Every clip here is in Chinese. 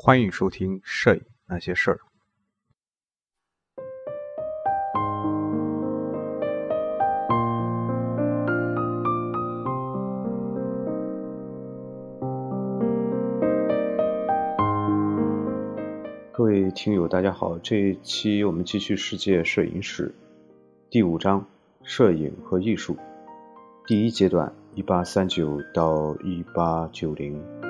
欢迎收听《摄影那些事儿》。各位听友，大家好！这一期我们继续世界摄影史第五章：摄影和艺术。第一阶段，一八三九到一八九零。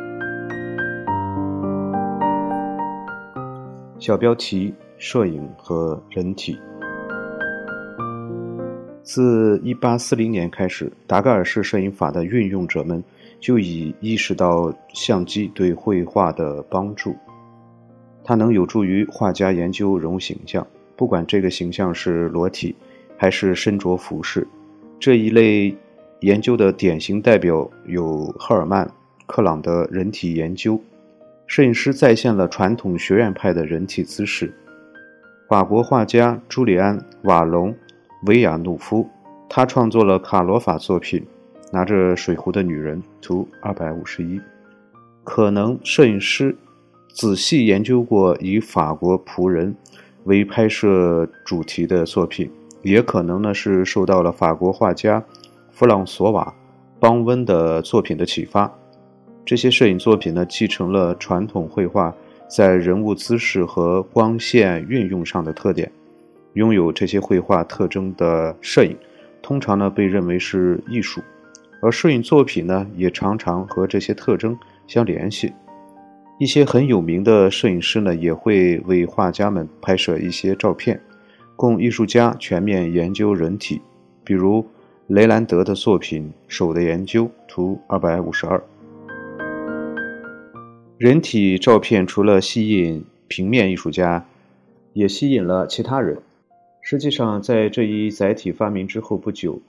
小标题：摄影和人体。自一八四零年开始，达盖尔式摄影法的运用者们就已意识到相机对绘画的帮助。它能有助于画家研究人物形象，不管这个形象是裸体还是身着服饰。这一类研究的典型代表有赫尔曼·克朗的人体研究。摄影师再现了传统学院派的人体姿势。法国画家朱利安·瓦隆·维亚努夫，他创作了卡罗法作品《拿着水壶的女人》图二百五十一。可能摄影师仔细研究过以法国仆人为拍摄主题的作品，也可能呢是受到了法国画家弗朗索瓦·邦温的作品的启发。这些摄影作品呢，继承了传统绘画在人物姿势和光线运用上的特点。拥有这些绘画特征的摄影，通常呢被认为是艺术，而摄影作品呢也常常和这些特征相联系。一些很有名的摄影师呢，也会为画家们拍摄一些照片，供艺术家全面研究人体。比如雷兰德的作品《手的研究》图二百五十二。人体照片除了吸引平面艺术家，也吸引了其他人。实际上，在这一载体发明之后不久，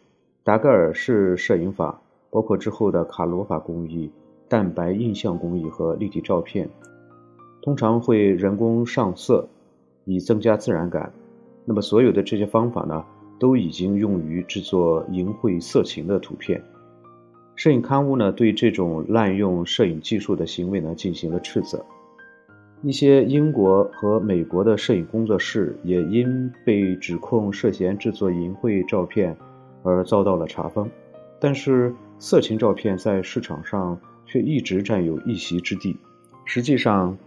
达盖尔式摄影法，包括之后的卡罗法工艺、蛋白印象工艺和立体照片，通常会人工上色，以增加自然感。那么，所有的这些方法呢，都已经用于制作淫秽色情的图片。摄影刊物呢，对这种滥用摄影技术的行为呢进行了斥责。一些英国和美国的摄影工作室也因被指控涉嫌制作淫秽照片而遭到了查封。但是，色情照片在市场上却一直占有一席之地。实际上，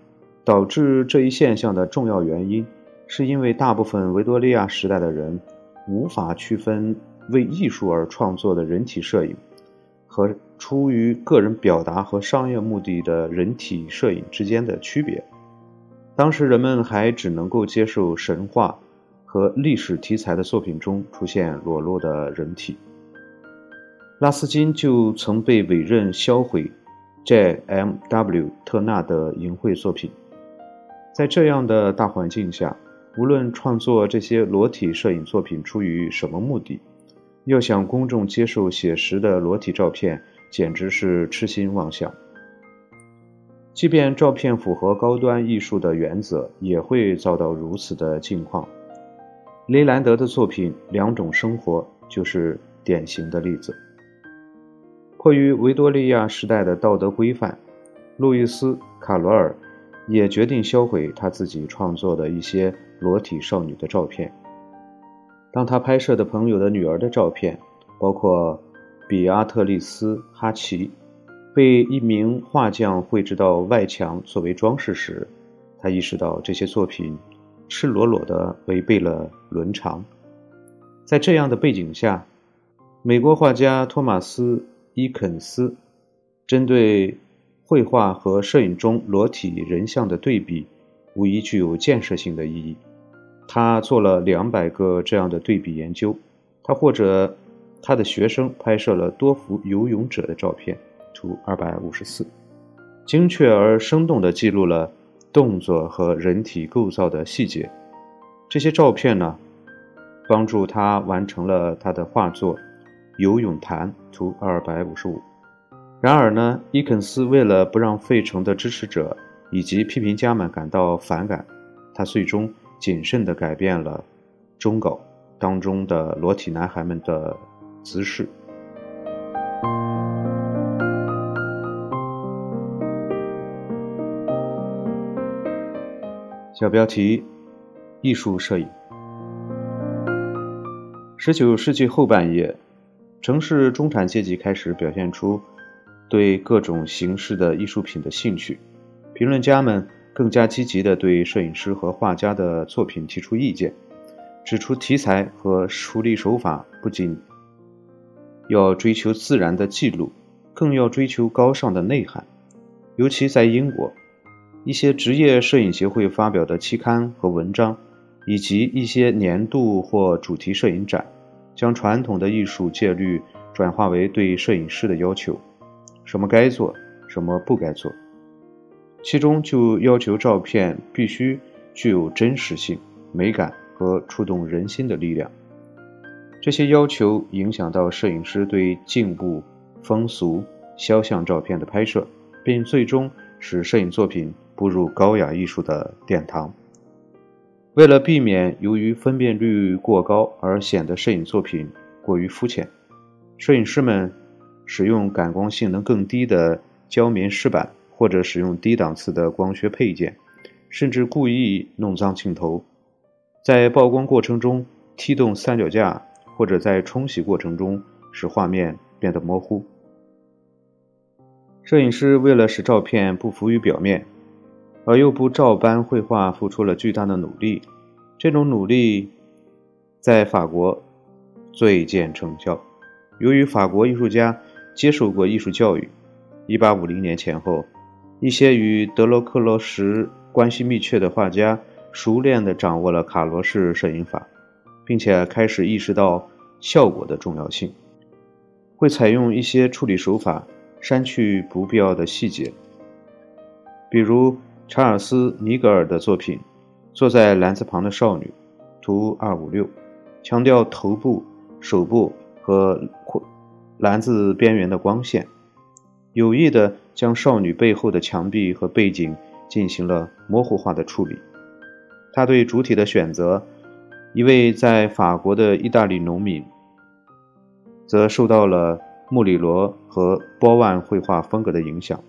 导致这一现象的重要原因，是因为大部分维多利亚时代的人无法区分为艺术而创作的人体摄影。和出于个人表达和商业目的的人体摄影之间的区别。当时人们还只能够接受神话和历史题材的作品中出现裸露的人体。拉斯金就曾被委任销毁 J.M.W. 特纳的淫秽作品。在这样的大环境下，无论创作这些裸体摄影作品出于什么目的。要想公众接受写实的裸体照片，简直是痴心妄想。即便照片符合高端艺术的原则，也会遭到如此的境况。雷兰德的作品《两种生活》就是典型的例子。迫于维多利亚时代的道德规范，路易斯·卡罗尔也决定销毁他自己创作的一些裸体少女的照片。当他拍摄的朋友的女儿的照片，包括比阿特丽斯·哈奇，被一名画匠绘制到外墙作为装饰时，他意识到这些作品赤裸裸地违背了伦常。在这样的背景下，美国画家托马斯·伊肯斯针对绘画和摄影中裸体人像的对比，无疑具有建设性的意义。他做了两百个这样的对比研究，他或者他的学生拍摄了多幅游泳者的照片，图二百五十四，精确而生动地记录了动作和人体构造的细节。这些照片呢，帮助他完成了他的画作《游泳坛》，图二百五十五。然而呢，伊肯斯为了不让费城的支持者以及批评家们感到反感，他最终。谨慎地改变了中稿当中的裸体男孩们的姿势。小标题：艺术摄影。十九世纪后半叶，城市中产阶级开始表现出对各种形式的艺术品的兴趣。评论家们更加积极地对摄影师和画家的作品提出意见，指出题材和处理手法不仅要追求自然的记录，更要追求高尚的内涵。尤其在英国，一些职业摄影协会发表的期刊和文章。以及一些年度或主题摄影展，将传统的艺术戒律转化为对摄影师的要求：什么该做，什么不该做。其中就要求照片必须具有真实性、美感和触动人心的力量。这些要求影响到摄影师对静物、风俗、肖像照片的拍摄，并最终使摄影作品步入高雅艺术的殿堂。为了避免由于分辨率过高而显得摄影作品过于肤浅，摄影师们使用感光性能更低的胶棉湿板，或者使用低档次的光学配件，甚至故意弄脏镜头，在曝光过程中踢动三脚架，或者在冲洗过程中使画面变得模糊。摄影师为了使照片不浮于表面。而又不照搬绘画，付出了巨大的努力。这种努力在法国最见成效。由于法国艺术家接受过艺术教育，1850年前后，一些与德罗克罗什关系密切的画家熟练地掌握了卡罗式摄影法，并且开始意识到效果的重要性，会采用一些处理手法，删去不必要的细节，比如。查尔斯·尼格尔的作品《坐在篮子旁的少女》图二五六，强调头部、手部和篮子边缘的光线，有意的将少女背后的墙壁和背景进行了模糊化的处理。他对主体的选择，一位在法国的意大利农民，则受到了穆里罗和波万绘画风格的影响。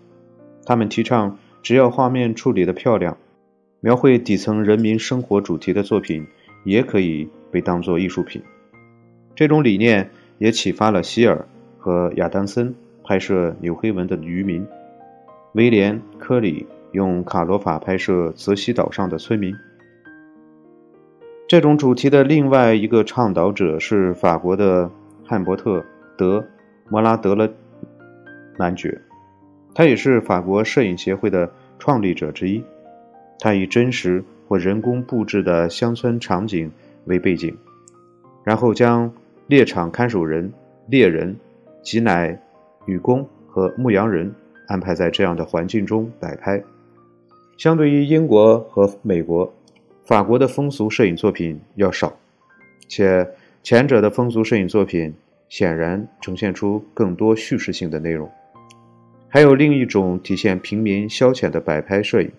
他们提倡。只要画面处理的漂亮，描绘底层人民生活主题的作品也可以被当作艺术品。这种理念也启发了希尔和亚当森拍摄纽黑文的渔民，威廉·科里用卡罗法拍摄泽西岛上的村民。这种主题的另外一个倡导者是法国的汉伯特·德·摩拉德勒男爵。他也是法国摄影协会的创立者之一。他以真实或人工布置的乡村场景为背景，然后将猎场看守人、猎人、挤奶女工和牧羊人安排在这样的环境中摆拍。相对于英国和美国，法国的风俗摄影作品要少，且前者的风俗摄影作品显然呈现出更多叙事性的内容。还有另一种体现平民消遣的摆拍摄影，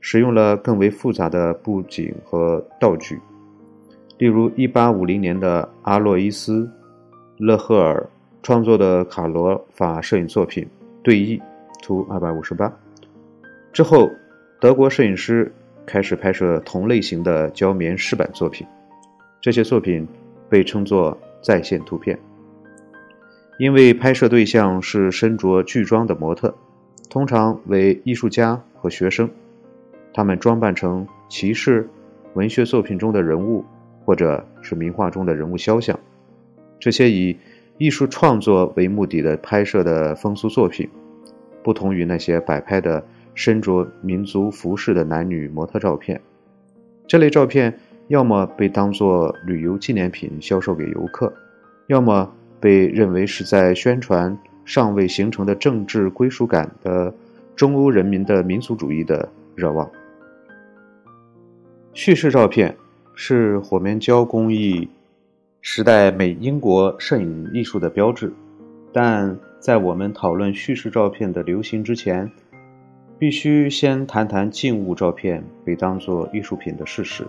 使用了更为复杂的布景和道具，例如1850年的阿洛伊斯·勒赫尔创作的卡罗法摄影作品《对弈》图258。之后，德国摄影师开始拍摄同类型的胶棉湿板作品，这些作品被称作在线图片。因为拍摄对象是身着剧装的模特，通常为艺术家和学生，他们装扮成骑士、文学作品中的人物，或者是名画中的人物肖像。这些以艺术创作为目的的拍摄的风俗作品，不同于那些摆拍的身着民族服饰的男女模特照片。这类照片要么被当作旅游纪念品销售给游客，要么。被认为是在宣传尚未形成的政治归属感的中欧人民的民族主义的热望。叙事照片是火面胶工艺时代美英国摄影艺术的标志，但在我们讨论叙事照片的流行之前，必须先谈谈静物照片被当作艺术品的事实。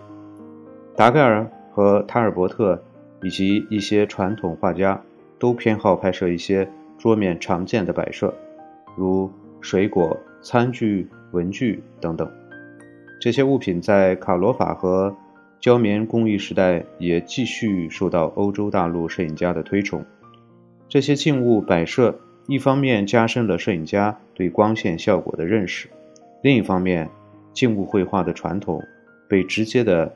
达盖尔和塔尔伯特以及一些传统画家。都偏好拍摄一些桌面常见的摆设，如水果、餐具、文具等等。这些物品在卡罗法和胶棉工艺时代也继续受到欧洲大陆摄影家的推崇。这些静物摆设，一方面加深了摄影家对光线效果的认识，另一方面，静物绘画的传统被直接的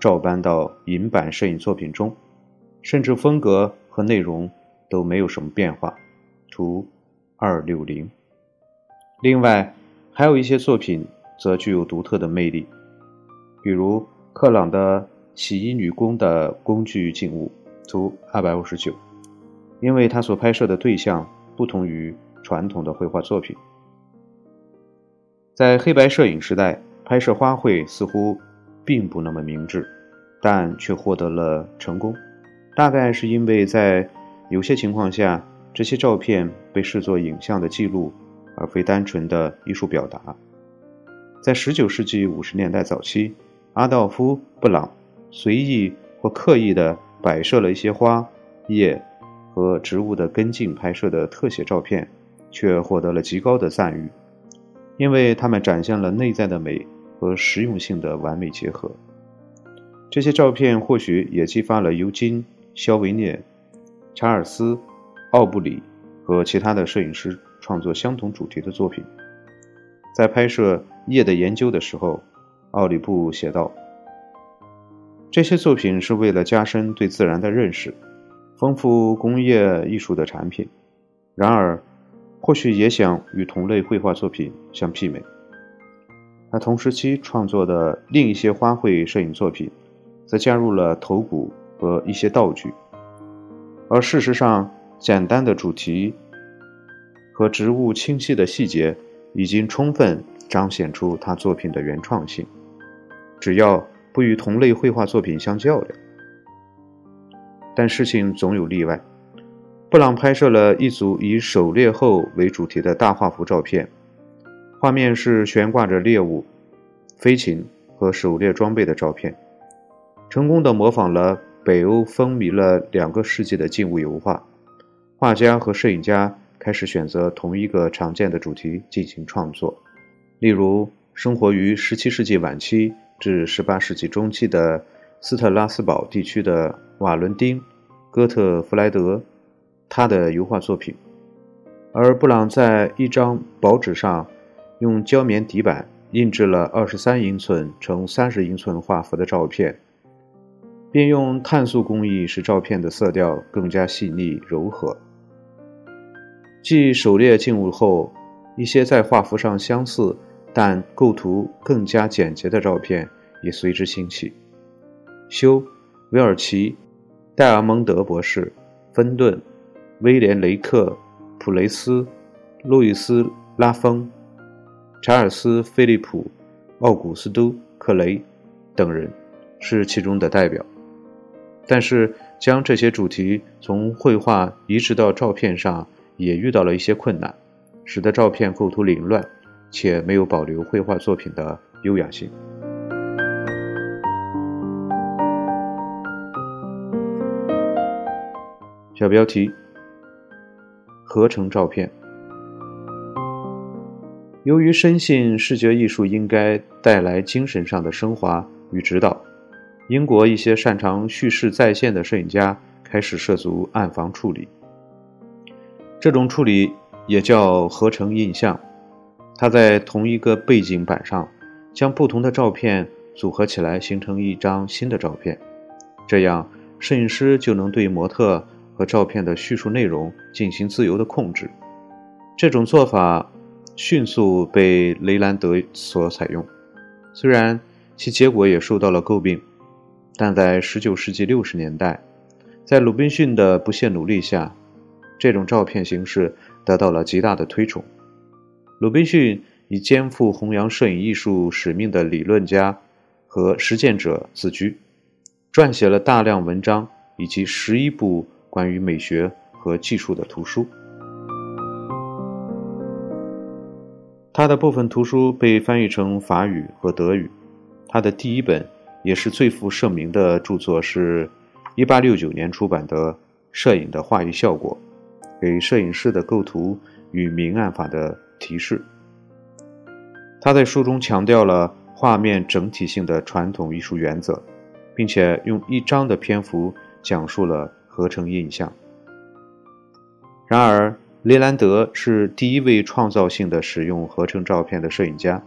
照搬到银版摄影作品中，甚至风格和内容都没有什么变化。图二六零。另外，还有一些作品则具有独特的魅力，比如克朗的洗衣女工的工具静物，图二百五十九。因为他所拍摄的对象不同于传统的绘画作品，在黑白摄影时代，拍摄花卉似乎并不那么明智，但却获得了成功。大概是因为在有些情况下，这些照片被视作影像的记录。而非单纯的艺术表达。在19世纪50年代早期，阿道夫·布朗随意或刻意地摆设了一些花、叶和植物的根茎拍摄的特写照片，却获得了极高的赞誉，因为他们展现了内在的美和实用性的完美结合。这些照片或许也激发了尤金·肖维涅、查尔斯·奥布里和其他的摄影师。创作相同主题的作品。在拍摄叶的研究的时候，奥里布写道：“这些作品是为了加深对自然的认识，丰富工业艺术的产品。然而，或许也想与同类绘画作品相媲美。”他同时期创作的另一些花卉摄影作品，则加入了头骨和一些道具，而事实上，简单的主题。和植物清晰的细节已经充分彰显出他作品的原创性，只要不与同类绘画作品相较量。但事情总有例外。布朗拍摄了一组以狩猎后为主题的大画幅照片，画面是悬挂着猎物、飞禽和狩猎装备的照片，成功的模仿了北欧风靡了两个世纪的静物油画。画家和摄影家。开始选择同一个常见的主题进行创作，例如生活于17世纪晚期至18世纪中期的斯特拉斯堡地区的瓦伦丁·哥特弗莱德，他的油画作品。而布朗在一张薄纸上用胶棉底板印制了23英寸乘30英寸画幅的照片，并用碳素工艺使照片的色调更加细腻柔和。继狩猎静物后，一些在画幅上相似但构图更加简洁的照片也随之兴起。休·威尔奇、戴尔蒙德博士、芬顿、威廉·雷克、普雷斯、路易斯·拉风、查尔斯·菲利普、奥古斯都·克雷等人是其中的代表。但是，将这些主题从绘画移植到照片上。也遇到了一些困难，使得照片构图凌乱，且没有保留绘画作品的优雅性。小标题：合成照片。由于深信视觉艺术应该带来精神上的升华与指导，英国一些擅长叙事再现的摄影家开始涉足暗房处理。这种处理也叫合成印象。他在同一个背景板上将不同的照片组合起来，形成一张新的照片。这样，摄影师就能对模特和照片的叙述内容进行自由的控制。这种做法迅速被雷兰德所采用，虽然其结果也受到了诟病，但在19世纪60年代，在鲁滨逊的不懈努力下。这种照片形式得到了极大的推崇。鲁滨逊以肩负弘扬摄影艺术使命的理论家和实践者自居，撰写了大量文章以及十一部关于美学和技术的图书。他的部分图书被翻译成法语和德语。他的第一本也是最负盛名的著作是1869年出版的《摄影的话语效果》。给摄影师的构图与明暗法的提示。他在书中强调了画面整体性的传统艺术原则，并且用一章的篇幅讲述了合成印象。然而，雷兰德是第一位创造性的使用合成照片的摄影家。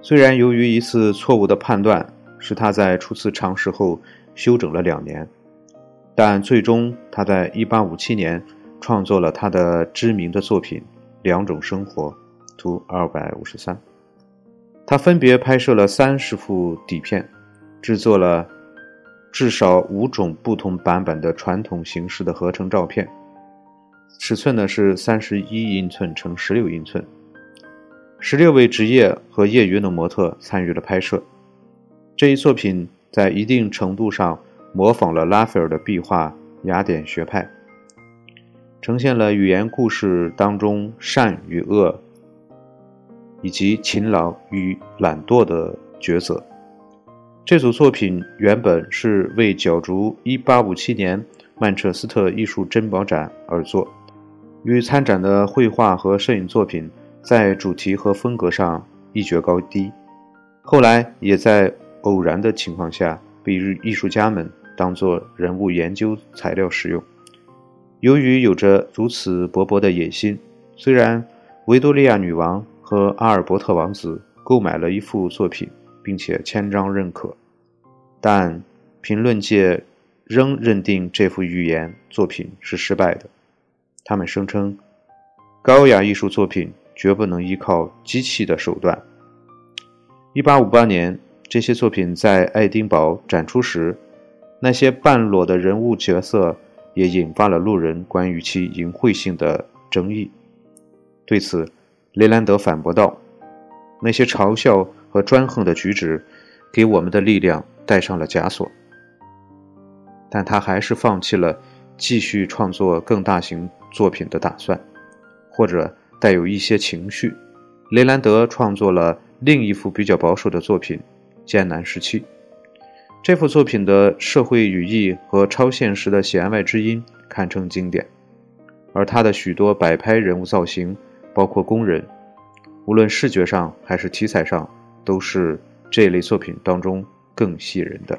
虽然由于一次错误的判断，使他在初次尝试后休整了两年，但最终他在1857年创作了他的知名的作品《两种生活》图253。他分别拍摄了三十幅底片，制作了至少五种不同版本的传统形式的合成照片，尺寸呢是三十一英寸乘十六英寸。十六位职业和业余的模特参与了拍摄。这一作品在一定程度上模仿了拉斐尔的壁画雅典学派，呈现了语言故事当中善与恶，以及勤劳与懒惰的抉择。这组作品原本是为角逐1857年曼彻斯特艺术珍宝展而作，与参展的绘画和摄影作品。在主题和风格上一决高低，后来也在偶然的情况下被艺术家们当作人物研究材料使用。由于有着如此勃勃的野心，虽然维多利亚女王和阿尔伯特王子购买了一幅作品，并且签章认可，但评论界仍认定这幅寓言作品是失败的。他们声称，高雅艺术作品。绝不能依靠机器的手段。一八五八年，这些作品在爱丁堡展出时，那些半裸的人物角色也引发了路人关于其淫秽性的争议。对此，雷兰德反驳道：“那些嘲笑和专横的举止，给我们的力量戴上了枷锁。”但他还是放弃了继续创作更大型作品的打算，或者。带有一些情绪，雷兰德创作了另一幅比较保守的作品《艰难时期》。这幅作品的社会语义和超现实的弦外之音堪称经典，而他的许多摆拍人物造型，包括工人，无论视觉上还是题材上，都是这类作品当中更吸引人的。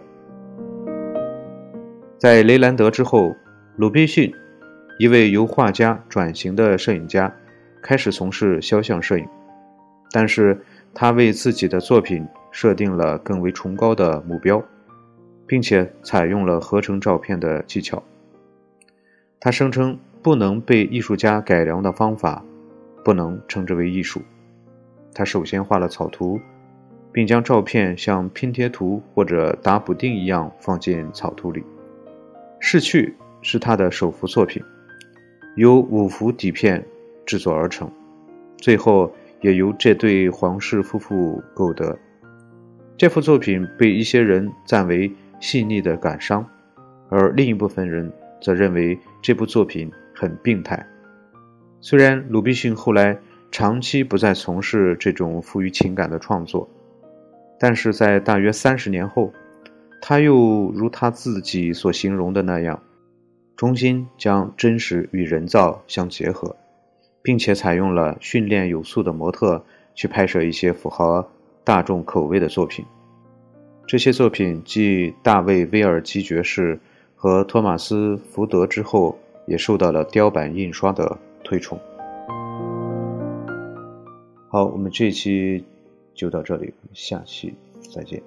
在雷兰德之后，鲁滨逊，一位由画家转型的摄影家。开始从事肖像摄影，但是他为自己的作品设定了更为崇高的目标，并且采用了合成照片的技巧。他声称，不能被艺术家改良的方法，不能称之为艺术。他首先画了草图，并将照片像拼贴图或者打补丁一样放进草图里。《逝去》是他的首幅作品，由五幅底片。制作而成，最后也由这对皇室夫妇购得。这幅作品被一些人赞为细腻的感伤，而另一部分人则认为这部作品很病态。虽然鲁滨逊后来长期不再从事这种富于情感的创作，但是在大约三十年后，他又如他自己所形容的那样，重新将真实与人造相结合。并且采用了训练有素的模特去拍摄一些符合大众口味的作品。这些作品继大卫·威尔基爵士和托马斯·福德之后，也受到了雕版印刷的推崇。好，我们这一期就到这里，我们下期再见。